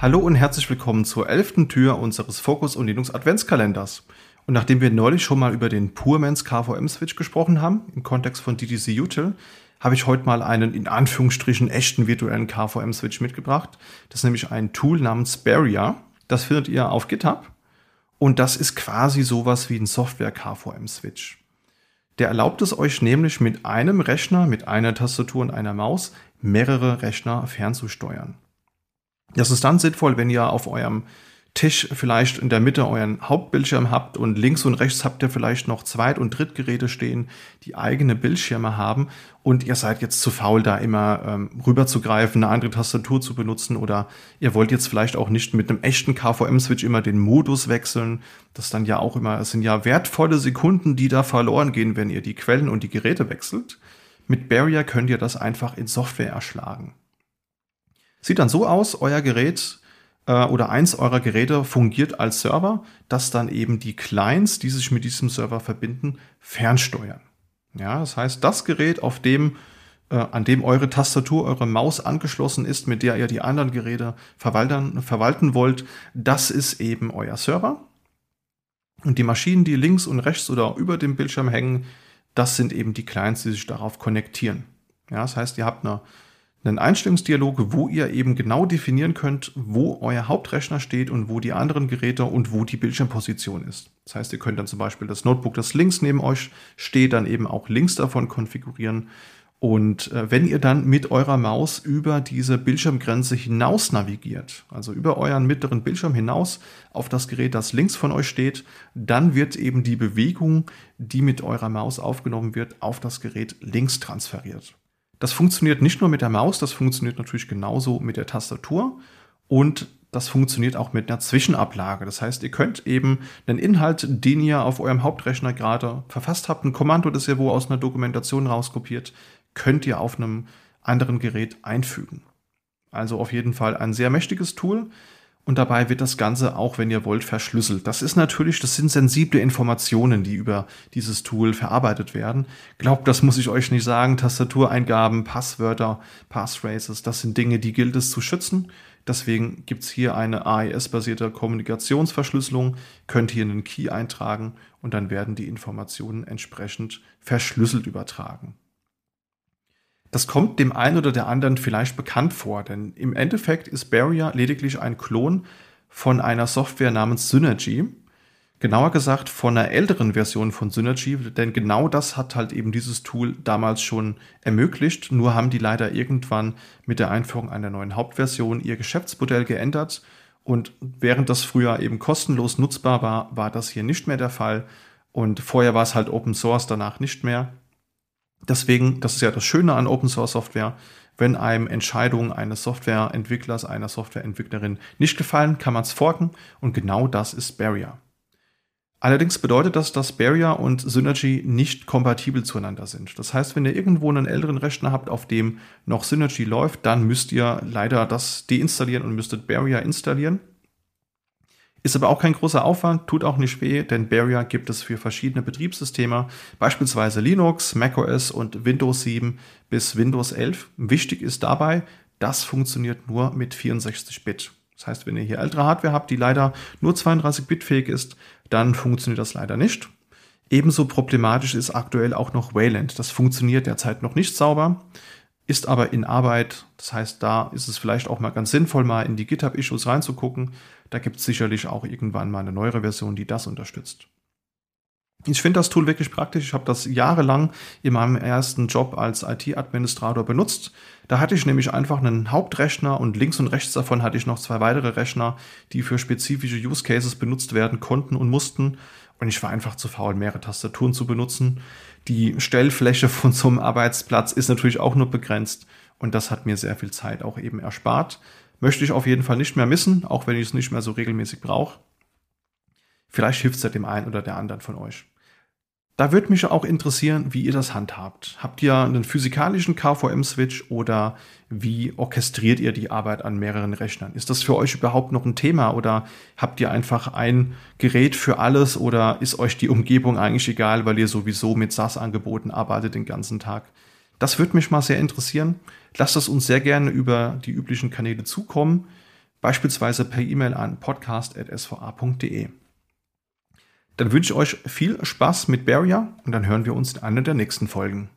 Hallo und herzlich willkommen zur elften Tür unseres Focus und Linux Adventskalenders. Und nachdem wir neulich schon mal über den Purmans KVM-Switch gesprochen haben, im Kontext von DTC Util, habe ich heute mal einen in Anführungsstrichen echten virtuellen KVM-Switch mitgebracht. Das ist nämlich ein Tool namens Barrier. Das findet ihr auf GitHub. Und das ist quasi sowas wie ein Software-KVM-Switch. Der erlaubt es euch nämlich mit einem Rechner, mit einer Tastatur und einer Maus mehrere Rechner fernzusteuern. Das ist dann sinnvoll, wenn ihr auf eurem Tisch vielleicht in der Mitte euren Hauptbildschirm habt und links und rechts habt ihr vielleicht noch Zweit- und Drittgeräte stehen, die eigene Bildschirme haben und ihr seid jetzt zu faul, da immer ähm, rüberzugreifen, eine andere Tastatur zu benutzen oder ihr wollt jetzt vielleicht auch nicht mit einem echten KVM-Switch immer den Modus wechseln. Das dann ja auch immer, es sind ja wertvolle Sekunden, die da verloren gehen, wenn ihr die Quellen und die Geräte wechselt. Mit Barrier könnt ihr das einfach in Software erschlagen. Sieht dann so aus, euer Gerät äh, oder eins eurer Geräte fungiert als Server, das dann eben die Clients, die sich mit diesem Server verbinden, fernsteuern. Ja, das heißt, das Gerät, auf dem äh, an dem eure Tastatur, eure Maus angeschlossen ist, mit der ihr die anderen Geräte verwalten, verwalten wollt, das ist eben euer Server. Und die Maschinen, die links und rechts oder über dem Bildschirm hängen, das sind eben die Clients, die sich darauf konnektieren. Ja, das heißt, ihr habt eine einen Einstellungsdialog, wo ihr eben genau definieren könnt, wo euer Hauptrechner steht und wo die anderen Geräte und wo die Bildschirmposition ist. Das heißt, ihr könnt dann zum Beispiel das Notebook, das links neben euch steht, dann eben auch links davon konfigurieren. Und äh, wenn ihr dann mit eurer Maus über diese Bildschirmgrenze hinaus navigiert, also über euren mittleren Bildschirm hinaus auf das Gerät, das links von euch steht, dann wird eben die Bewegung, die mit eurer Maus aufgenommen wird, auf das Gerät links transferiert. Das funktioniert nicht nur mit der Maus, das funktioniert natürlich genauso mit der Tastatur und das funktioniert auch mit einer Zwischenablage. Das heißt, ihr könnt eben einen Inhalt, den ihr auf eurem Hauptrechner gerade verfasst habt, ein Kommando, das ihr wo aus einer Dokumentation rauskopiert, könnt ihr auf einem anderen Gerät einfügen. Also auf jeden Fall ein sehr mächtiges Tool. Und dabei wird das Ganze auch, wenn ihr wollt, verschlüsselt. Das ist natürlich, das sind sensible Informationen, die über dieses Tool verarbeitet werden. Glaubt, das muss ich euch nicht sagen. Tastatureingaben, Passwörter, Passphrases, das sind Dinge, die gilt es zu schützen. Deswegen gibt's hier eine AES-basierte Kommunikationsverschlüsselung, könnt hier einen Key eintragen und dann werden die Informationen entsprechend verschlüsselt übertragen. Das kommt dem einen oder der anderen vielleicht bekannt vor, denn im Endeffekt ist Barrier lediglich ein Klon von einer Software namens Synergy. Genauer gesagt von einer älteren Version von Synergy, denn genau das hat halt eben dieses Tool damals schon ermöglicht. Nur haben die leider irgendwann mit der Einführung einer neuen Hauptversion ihr Geschäftsmodell geändert. Und während das früher eben kostenlos nutzbar war, war das hier nicht mehr der Fall. Und vorher war es halt Open Source, danach nicht mehr. Deswegen, das ist ja das Schöne an Open Source Software, wenn einem Entscheidungen eines Softwareentwicklers, einer Softwareentwicklerin nicht gefallen, kann man es forken und genau das ist Barrier. Allerdings bedeutet das, dass Barrier und Synergy nicht kompatibel zueinander sind. Das heißt, wenn ihr irgendwo einen älteren Rechner habt, auf dem noch Synergy läuft, dann müsst ihr leider das deinstallieren und müsstet Barrier installieren. Ist aber auch kein großer Aufwand, tut auch nicht weh, denn Barrier gibt es für verschiedene Betriebssysteme, beispielsweise Linux, macOS und Windows 7 bis Windows 11. Wichtig ist dabei, das funktioniert nur mit 64-Bit. Das heißt, wenn ihr hier ältere Hardware habt, die leider nur 32-Bit fähig ist, dann funktioniert das leider nicht. Ebenso problematisch ist aktuell auch noch Wayland. Das funktioniert derzeit noch nicht sauber ist aber in Arbeit. Das heißt, da ist es vielleicht auch mal ganz sinnvoll, mal in die GitHub-Issues reinzugucken. Da gibt es sicherlich auch irgendwann mal eine neuere Version, die das unterstützt. Ich finde das Tool wirklich praktisch. Ich habe das jahrelang in meinem ersten Job als IT-Administrator benutzt. Da hatte ich nämlich einfach einen Hauptrechner und links und rechts davon hatte ich noch zwei weitere Rechner, die für spezifische Use Cases benutzt werden konnten und mussten. Und ich war einfach zu faul, mehrere Tastaturen zu benutzen. Die Stellfläche von so einem Arbeitsplatz ist natürlich auch nur begrenzt. Und das hat mir sehr viel Zeit auch eben erspart. Möchte ich auf jeden Fall nicht mehr missen, auch wenn ich es nicht mehr so regelmäßig brauche. Vielleicht hilft es ja dem einen oder der anderen von euch. Da würde mich auch interessieren, wie ihr das handhabt. Habt ihr einen physikalischen KVM-Switch oder wie orchestriert ihr die Arbeit an mehreren Rechnern? Ist das für euch überhaupt noch ein Thema oder habt ihr einfach ein Gerät für alles oder ist euch die Umgebung eigentlich egal, weil ihr sowieso mit SaaS-Angeboten arbeitet den ganzen Tag? Das würde mich mal sehr interessieren. Lasst es uns sehr gerne über die üblichen Kanäle zukommen. beispielsweise per E-Mail an podcast.sva.de. Dann wünsche ich euch viel Spaß mit Barrier und dann hören wir uns in einer der nächsten Folgen.